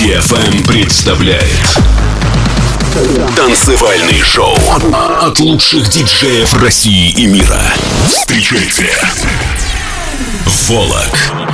DFM представляет Танцевальный шоу от лучших диджеев России и мира. Встречайте. Волок.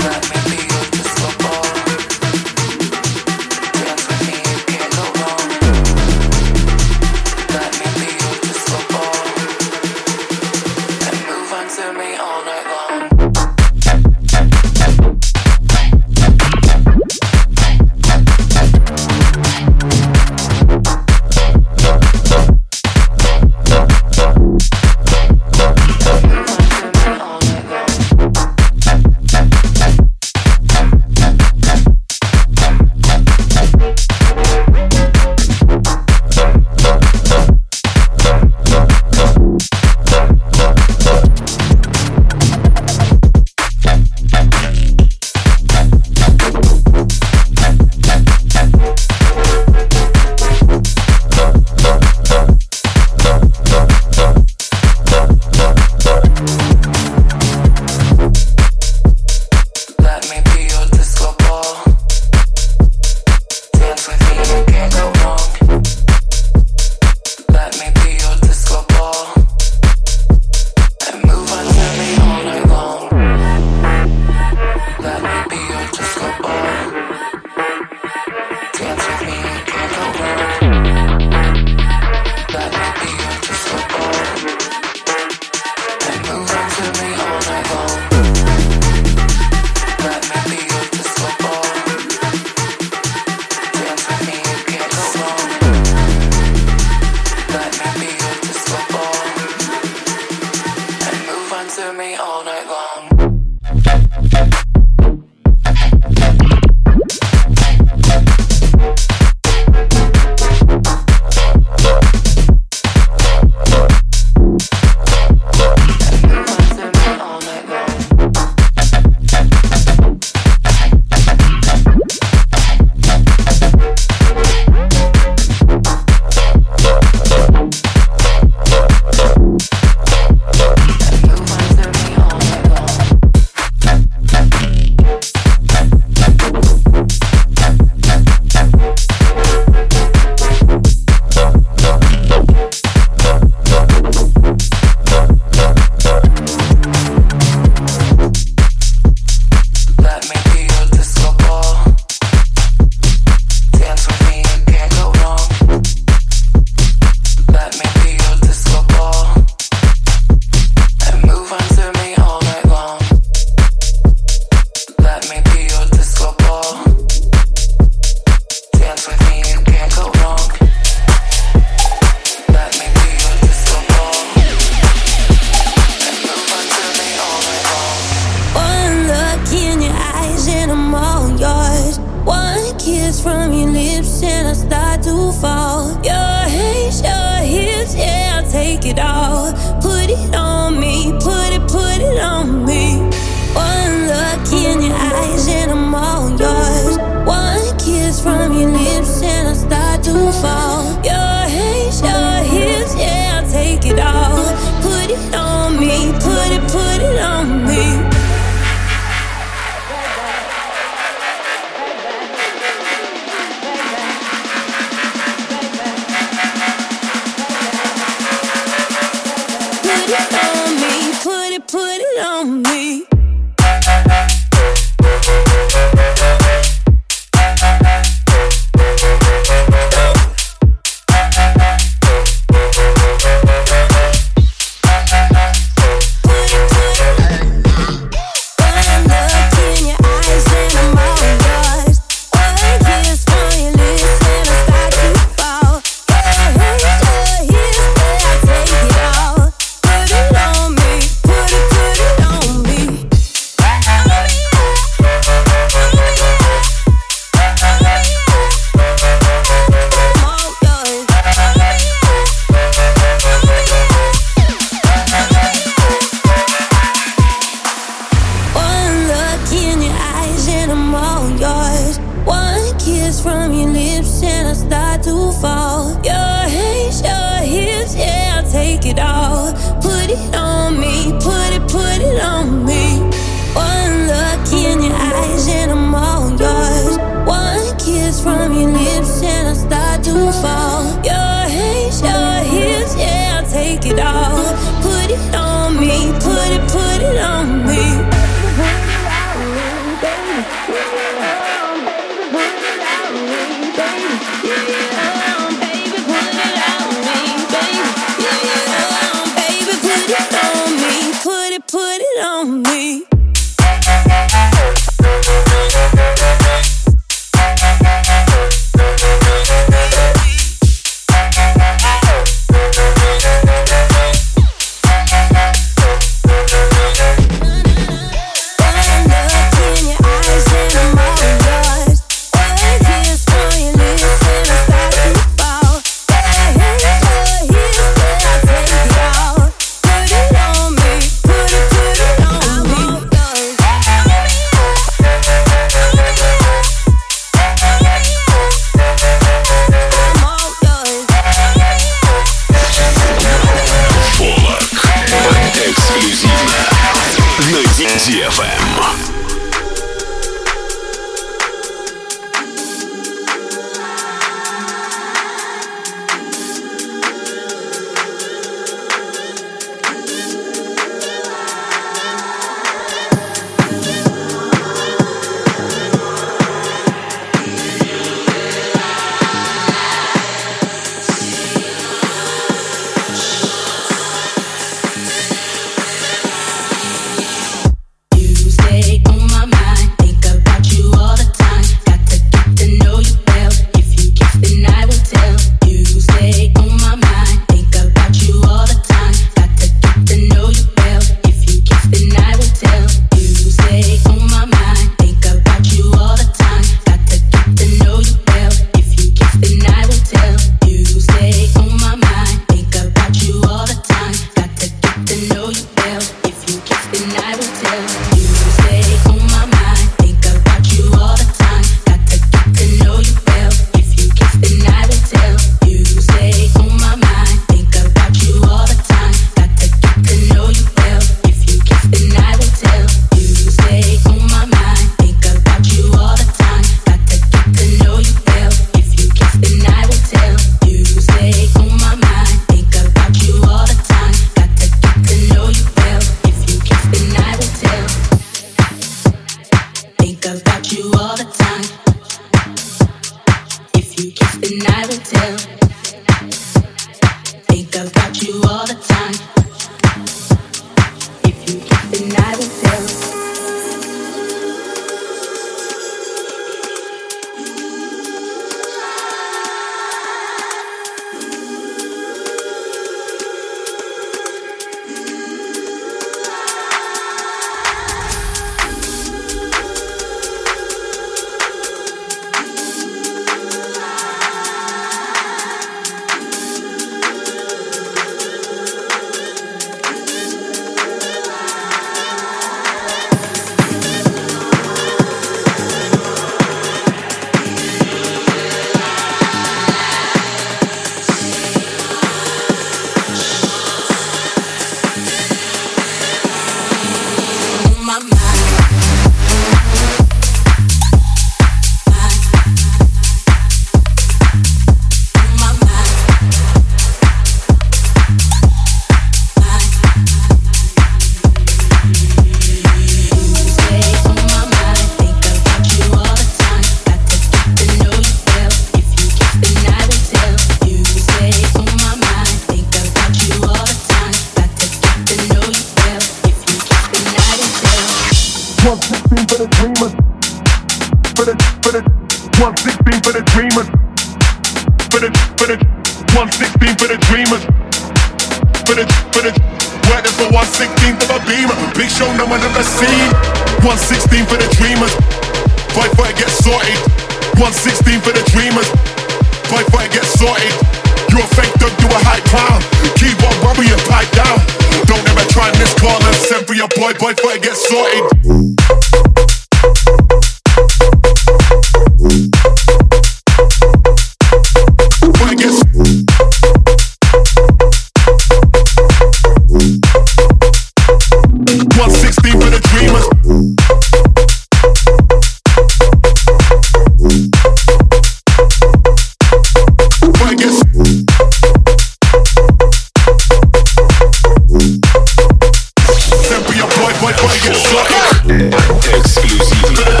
Эксклюзивно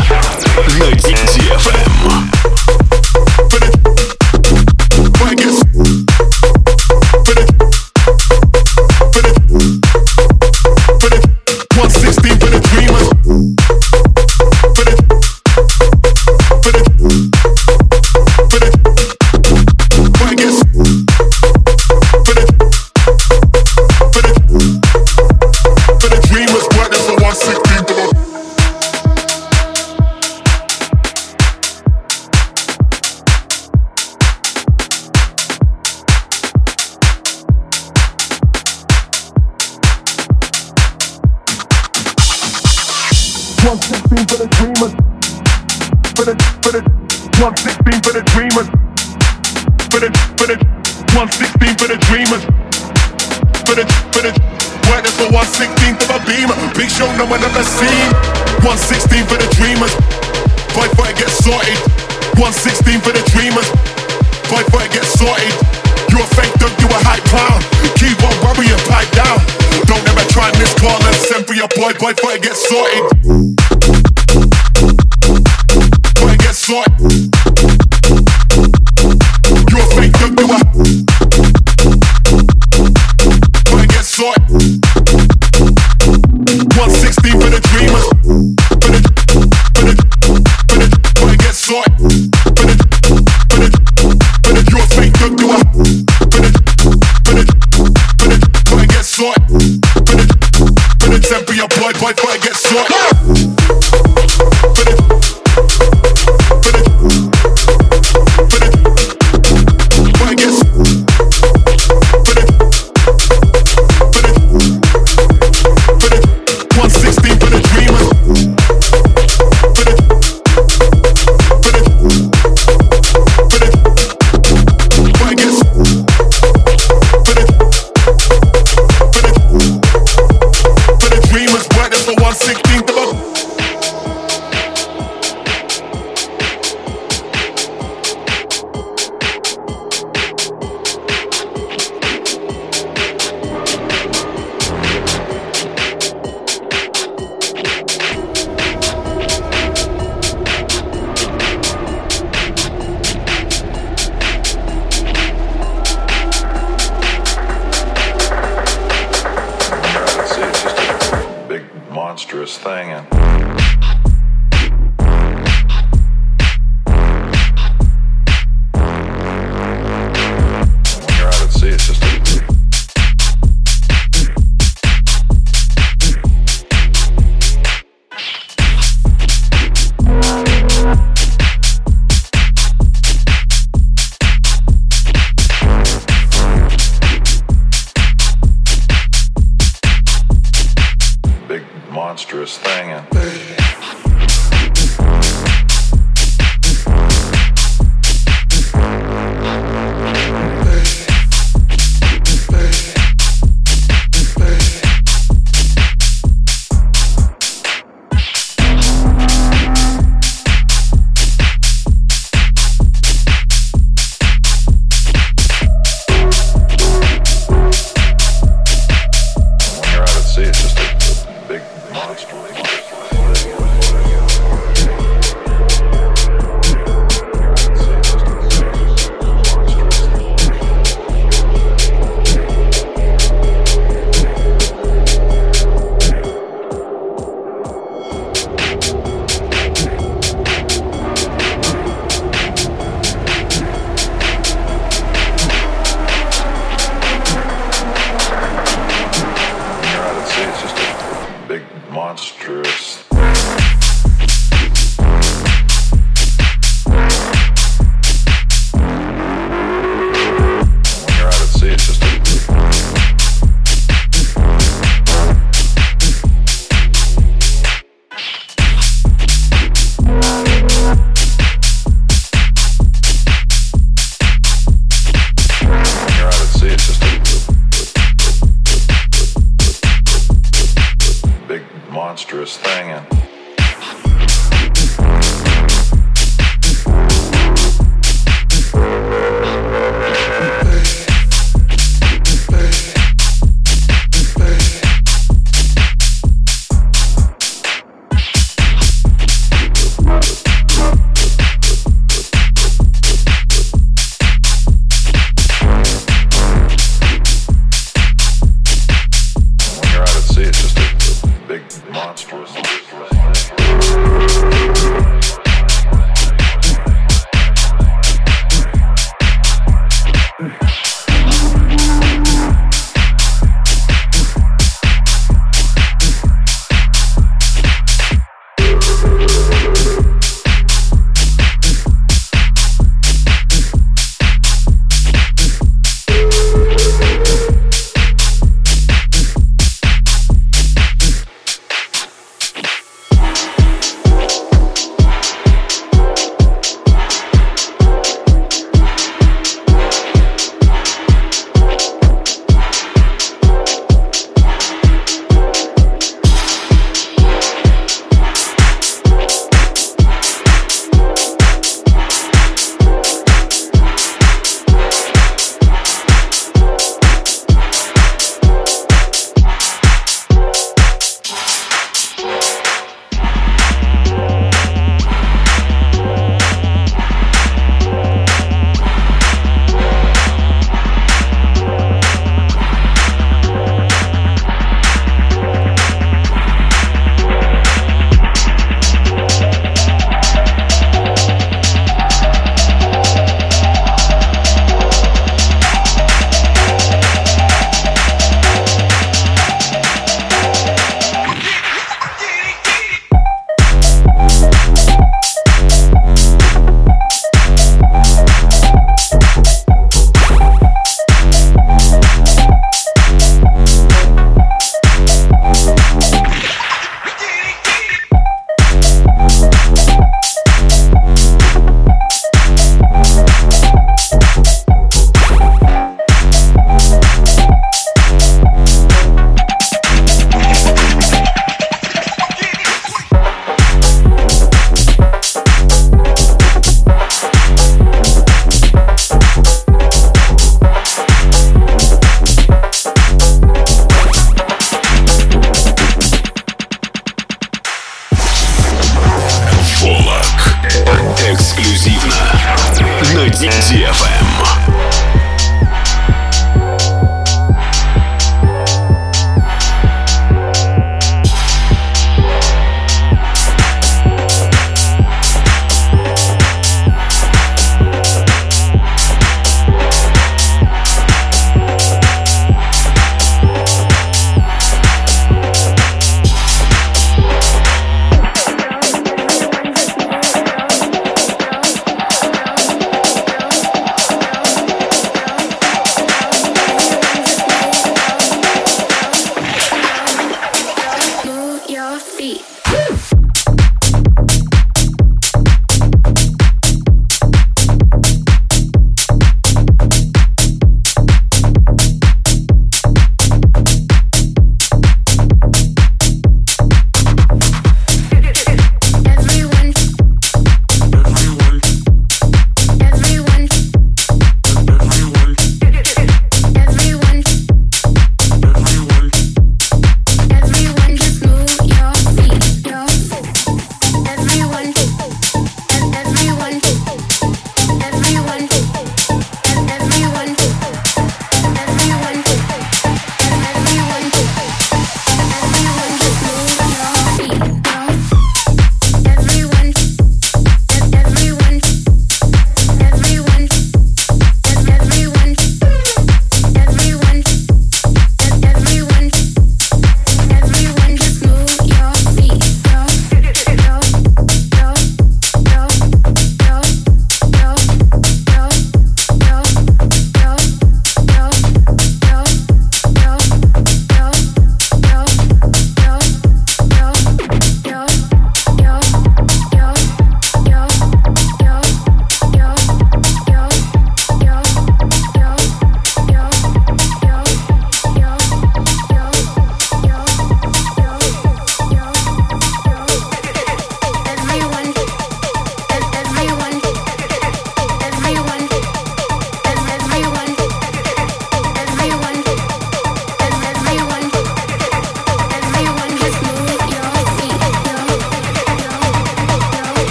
на DFM. Эксклюзивно на DFM.